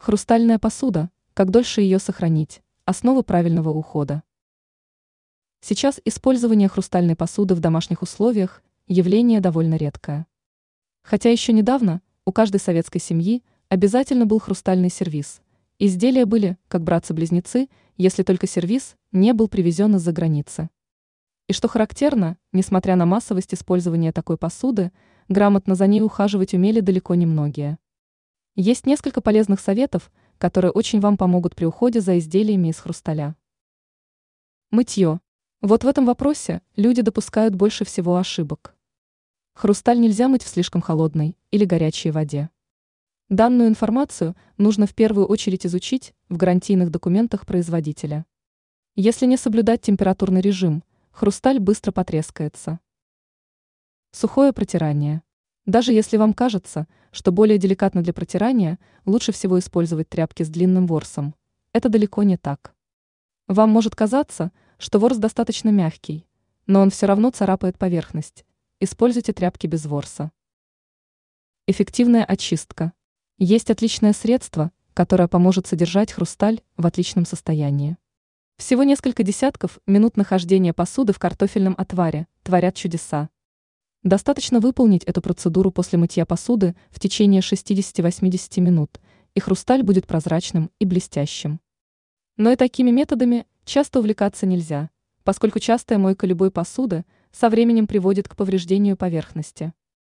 Хрустальная посуда, как дольше ее сохранить, основа правильного ухода. Сейчас использование хрустальной посуды в домашних условиях – явление довольно редкое. Хотя еще недавно у каждой советской семьи обязательно был хрустальный сервиз. Изделия были, как братцы-близнецы, если только сервиз не был привезен из-за границы. И что характерно, несмотря на массовость использования такой посуды, грамотно за ней ухаживать умели далеко не многие. Есть несколько полезных советов, которые очень вам помогут при уходе за изделиями из хрусталя. Мытье. Вот в этом вопросе люди допускают больше всего ошибок. Хрусталь нельзя мыть в слишком холодной или горячей воде. Данную информацию нужно в первую очередь изучить в гарантийных документах производителя. Если не соблюдать температурный режим, хрусталь быстро потрескается. Сухое протирание. Даже если вам кажется, что более деликатно для протирания, лучше всего использовать тряпки с длинным ворсом. Это далеко не так. Вам может казаться, что ворс достаточно мягкий, но он все равно царапает поверхность. Используйте тряпки без ворса. Эффективная очистка. Есть отличное средство, которое поможет содержать хрусталь в отличном состоянии. Всего несколько десятков минут нахождения посуды в картофельном отваре творят чудеса. Достаточно выполнить эту процедуру после мытья посуды в течение 60-80 минут, и хрусталь будет прозрачным и блестящим. Но и такими методами часто увлекаться нельзя, поскольку частая мойка любой посуды со временем приводит к повреждению поверхности.